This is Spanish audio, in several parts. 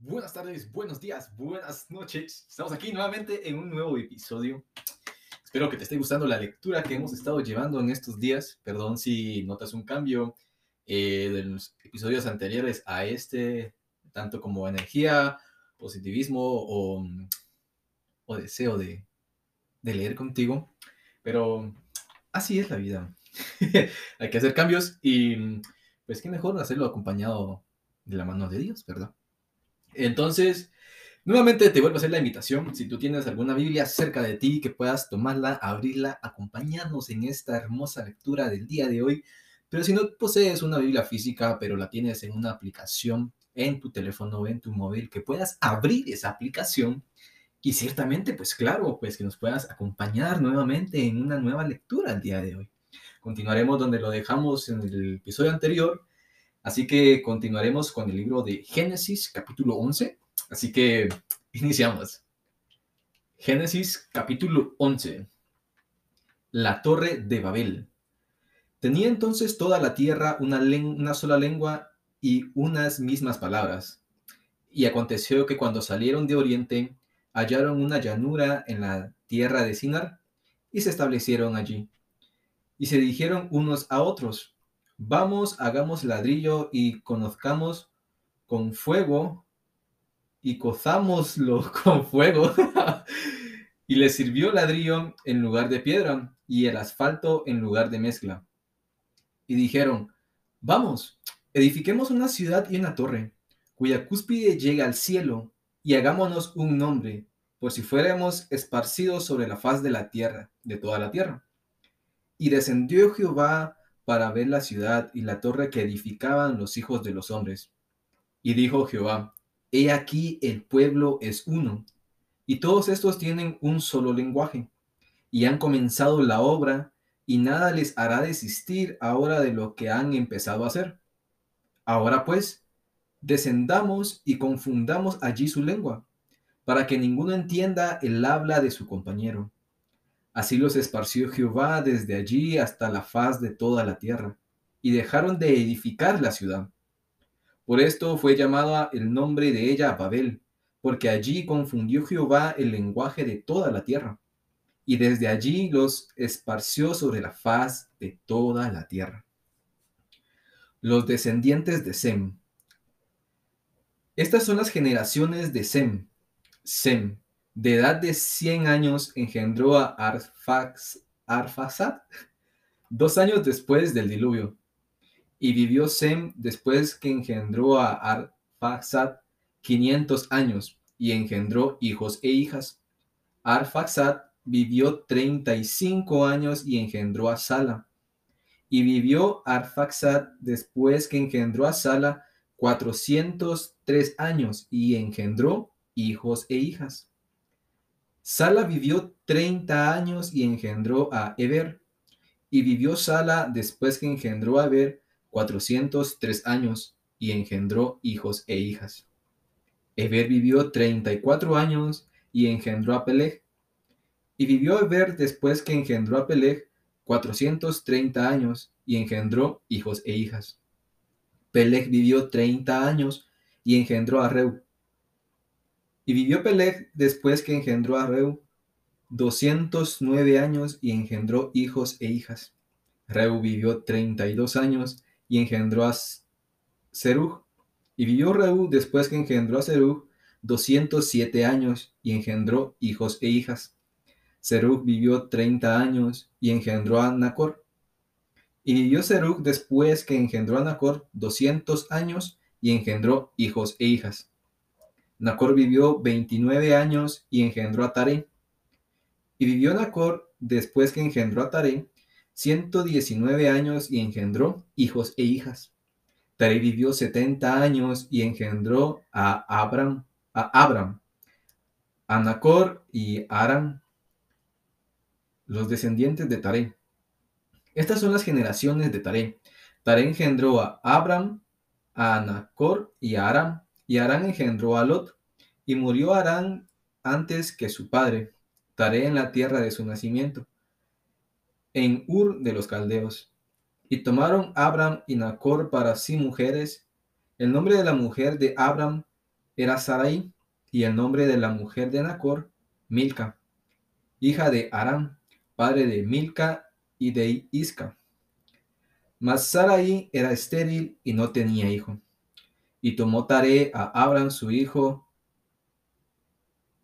Buenas tardes, buenos días, buenas noches. Estamos aquí nuevamente en un nuevo episodio. Espero que te esté gustando la lectura que hemos estado llevando en estos días. Perdón si notas un cambio eh, de los episodios anteriores a este, tanto como energía, positivismo o, o deseo de, de leer contigo. Pero así es la vida. Hay que hacer cambios y pues qué mejor hacerlo acompañado de la mano de Dios, ¿verdad? Entonces, nuevamente te vuelvo a hacer la invitación. Si tú tienes alguna Biblia cerca de ti, que puedas tomarla, abrirla, acompañarnos en esta hermosa lectura del día de hoy. Pero si no posees una Biblia física, pero la tienes en una aplicación en tu teléfono o en tu móvil, que puedas abrir esa aplicación y ciertamente, pues claro, pues que nos puedas acompañar nuevamente en una nueva lectura el día de hoy. Continuaremos donde lo dejamos en el episodio anterior, Así que continuaremos con el libro de Génesis, capítulo 11. Así que iniciamos. Génesis, capítulo 11. La torre de Babel. Tenía entonces toda la tierra una, una sola lengua y unas mismas palabras. Y aconteció que cuando salieron de oriente, hallaron una llanura en la tierra de Sinar y se establecieron allí. Y se dijeron unos a otros, Vamos, hagamos ladrillo y conozcamos con fuego y cozámoslo con fuego. y le sirvió ladrillo en lugar de piedra y el asfalto en lugar de mezcla. Y dijeron, vamos, edifiquemos una ciudad y una torre, cuya cúspide llega al cielo, y hagámonos un nombre, por si fuéramos esparcidos sobre la faz de la tierra, de toda la tierra. Y descendió Jehová para ver la ciudad y la torre que edificaban los hijos de los hombres. Y dijo Jehová, He aquí el pueblo es uno, y todos estos tienen un solo lenguaje, y han comenzado la obra, y nada les hará desistir ahora de lo que han empezado a hacer. Ahora pues, descendamos y confundamos allí su lengua, para que ninguno entienda el habla de su compañero Así los esparció Jehová desde allí hasta la faz de toda la tierra, y dejaron de edificar la ciudad. Por esto fue llamada el nombre de ella Babel, porque allí confundió Jehová el lenguaje de toda la tierra, y desde allí los esparció sobre la faz de toda la tierra. Los descendientes de Sem. Estas son las generaciones de Sem. Sem, de edad de 100 años engendró a Arfaxad dos años después del diluvio. Y vivió Sem después que engendró a Arfaxad 500 años y engendró hijos e hijas. Arfaxad vivió 35 años y engendró a Sala. Y vivió Arfaxad después que engendró a Sala 403 años y engendró hijos e hijas. Sala vivió 30 años y engendró a Eber. Y vivió Sala después que engendró a Eber 403 años y engendró hijos e hijas. Eber vivió 34 años y engendró a Peleg. Y vivió Eber después que engendró a Peleg 430 años y engendró hijos e hijas. Peleg vivió 30 años y engendró a Reu. Y vivió Peleg después que engendró a Reu 209 años y engendró hijos e hijas. Reu vivió 32 años y engendró a Serug. Y vivió Reu después que engendró a Serug 207 años y engendró hijos e hijas. Serug vivió 30 años y engendró a Nacor. Y vivió Serug después que engendró a Nacor 200 años y engendró hijos e hijas. Nacor vivió 29 años y engendró a Taré. Y vivió Nacor después que engendró a Taré 119 años y engendró hijos e hijas. Taré vivió 70 años y engendró a Abram, a Abram, a Nacor y Aram, los descendientes de Taré. Estas son las generaciones de Taré. Taré engendró a Abram, a Nacor y a Aram y Arán engendró a Lot, y murió Arán antes que su padre, Taré en la tierra de su nacimiento, en Ur de los Caldeos. Y tomaron Abram y Nacor para sí mujeres. El nombre de la mujer de Abram era Sarai, y el nombre de la mujer de Nacor, Milca, hija de Aram, padre de Milca y de Isca. Mas Sarai era estéril y no tenía hijo. Y tomó Tare a Abraham su hijo,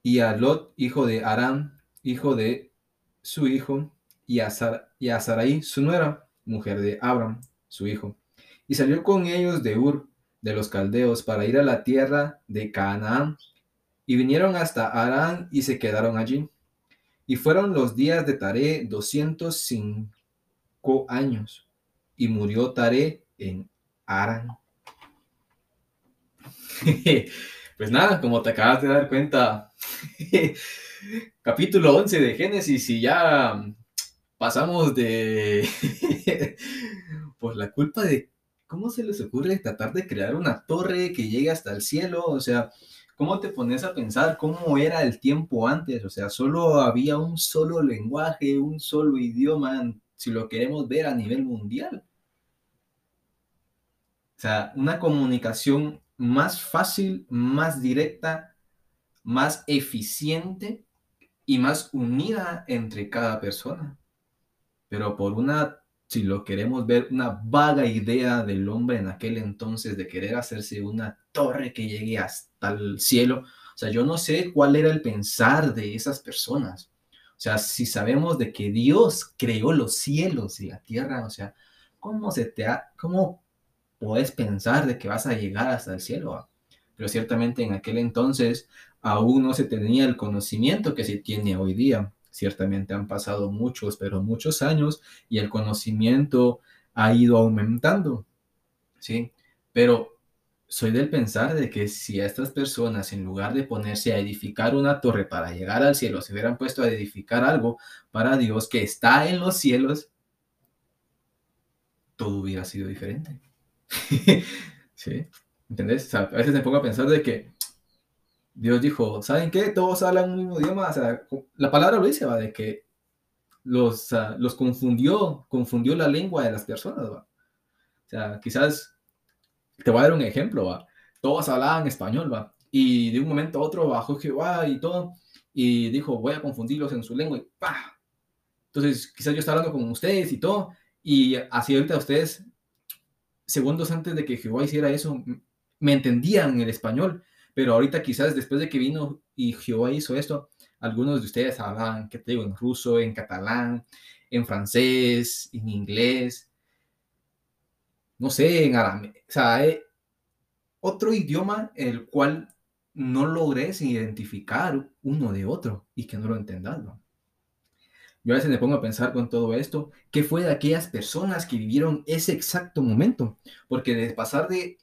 y a Lot, hijo de Aram, hijo de su hijo, y a, y a Sarai, su nuera, mujer de Abraham, su hijo. Y salió con ellos de Ur, de los caldeos, para ir a la tierra de Canaán. Y vinieron hasta Arán y se quedaron allí. Y fueron los días de doscientos cinco años. Y murió Taré en Arán. pues nada, como te acabas de dar cuenta, capítulo 11 de Génesis y ya pasamos de pues la culpa de cómo se les ocurre tratar de crear una torre que llegue hasta el cielo, o sea, ¿cómo te pones a pensar cómo era el tiempo antes? O sea, solo había un solo lenguaje, un solo idioma, si lo queremos ver a nivel mundial. O sea, una comunicación más fácil, más directa, más eficiente y más unida entre cada persona. Pero por una, si lo queremos ver, una vaga idea del hombre en aquel entonces de querer hacerse una torre que llegue hasta el cielo. O sea, yo no sé cuál era el pensar de esas personas. O sea, si sabemos de que Dios creó los cielos y la tierra, o sea, ¿cómo se te ha, cómo puedes pensar de que vas a llegar hasta el cielo? Pero ciertamente en aquel entonces aún no se tenía el conocimiento que se tiene hoy día. Ciertamente han pasado muchos, pero muchos años y el conocimiento ha ido aumentando. ¿Sí? Pero soy del pensar de que si a estas personas, en lugar de ponerse a edificar una torre para llegar al cielo, se hubieran puesto a edificar algo para Dios que está en los cielos, todo hubiera sido diferente. ¿Sí? ¿Entendés? a veces me pongo a pensar de que Dios dijo, ¿saben qué? Todos hablan un mismo idioma. O sea, la palabra lo dice, ¿va? De que los, los confundió, confundió la lengua de las personas, ¿va? O sea, quizás, te voy a dar un ejemplo, ¿va? Todos hablaban español, ¿va? Y de un momento a otro bajó Jehová y todo, y dijo, voy a confundirlos en su lengua, y ¡pah! Entonces, quizás yo estaba hablando con ustedes y todo, y así ahorita ustedes, segundos antes de que Jehová hiciera eso, me entendían el español, pero ahorita quizás después de que vino y Jehová hizo esto, algunos de ustedes hablan, que te digo, en ruso, en catalán, en francés, en inglés, no sé, en arameo, o sea, eh, otro idioma el cual no logres identificar uno de otro y que no lo entendas, Yo a veces me pongo a pensar con todo esto, ¿qué fue de aquellas personas que vivieron ese exacto momento? Porque de pasar de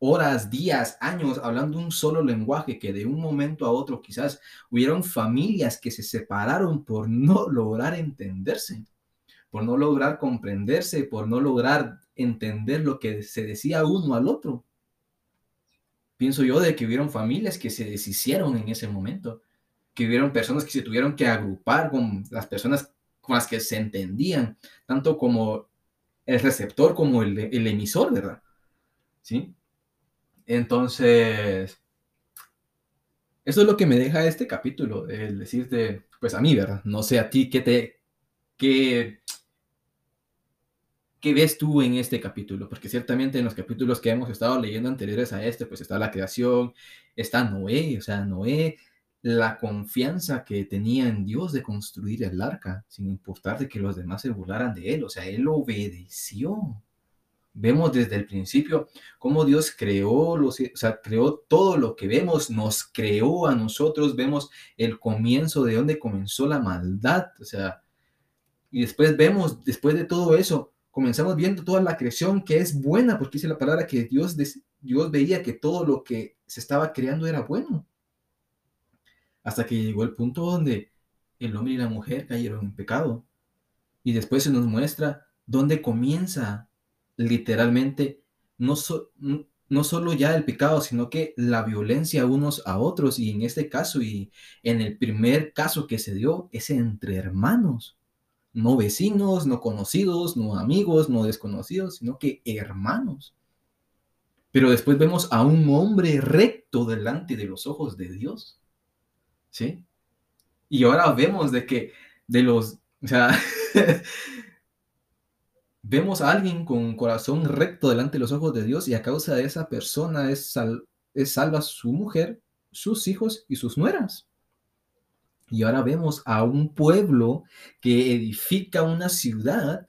horas, días, años hablando un solo lenguaje que de un momento a otro quizás hubieron familias que se separaron por no lograr entenderse, por no lograr comprenderse, por no lograr entender lo que se decía uno al otro. Pienso yo de que hubieron familias que se deshicieron en ese momento, que hubieron personas que se tuvieron que agrupar con las personas con las que se entendían, tanto como el receptor como el, el emisor, ¿verdad? ¿Sí? Entonces, eso es lo que me deja este capítulo, el decirte, pues a mí, ¿verdad? No sé a ti qué te, qué, qué ves tú en este capítulo, porque ciertamente en los capítulos que hemos estado leyendo anteriores a este, pues está la creación, está Noé, o sea, Noé, la confianza que tenía en Dios de construir el arca, sin importar de que los demás se burlaran de él, o sea, él obedeció. Vemos desde el principio cómo Dios creó, los, o sea, creó todo lo que vemos, nos creó a nosotros, vemos el comienzo de donde comenzó la maldad, o sea, y después vemos, después de todo eso, comenzamos viendo toda la creación que es buena, porque dice la palabra que Dios, Dios veía que todo lo que se estaba creando era bueno. Hasta que llegó el punto donde el hombre y la mujer cayeron en pecado. Y después se nos muestra dónde comienza literalmente no, no solo ya el pecado, sino que la violencia unos a otros. Y en este caso, y en el primer caso que se dio, es entre hermanos. No vecinos, no conocidos, no amigos, no desconocidos, sino que hermanos. Pero después vemos a un hombre recto delante de los ojos de Dios. ¿Sí? Y ahora vemos de que de los, o sea, vemos a alguien con corazón recto delante de los ojos de Dios y a causa de esa persona es, es salva su mujer, sus hijos y sus nueras. Y ahora vemos a un pueblo que edifica una ciudad,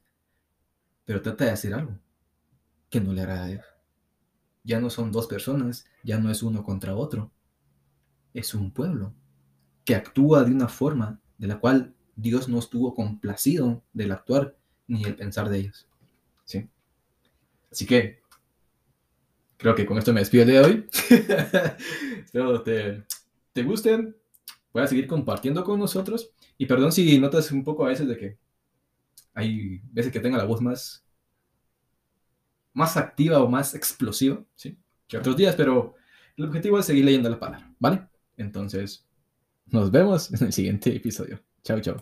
pero trata de hacer algo que no le hará a él. Ya no son dos personas, ya no es uno contra otro. Es un pueblo que actúa de una forma de la cual Dios no estuvo complacido del actuar ni el pensar de ellos. ¿Sí? Así que creo que con esto me despido de hoy. Espero te, te gusten, a seguir compartiendo con nosotros. Y perdón si notas un poco a veces de que hay veces que tenga la voz más, más activa o más explosiva, ¿sí? Que otros días, pero el objetivo es seguir leyendo la palabra, ¿vale? Entonces, nos vemos en el siguiente episodio. Chao, chao.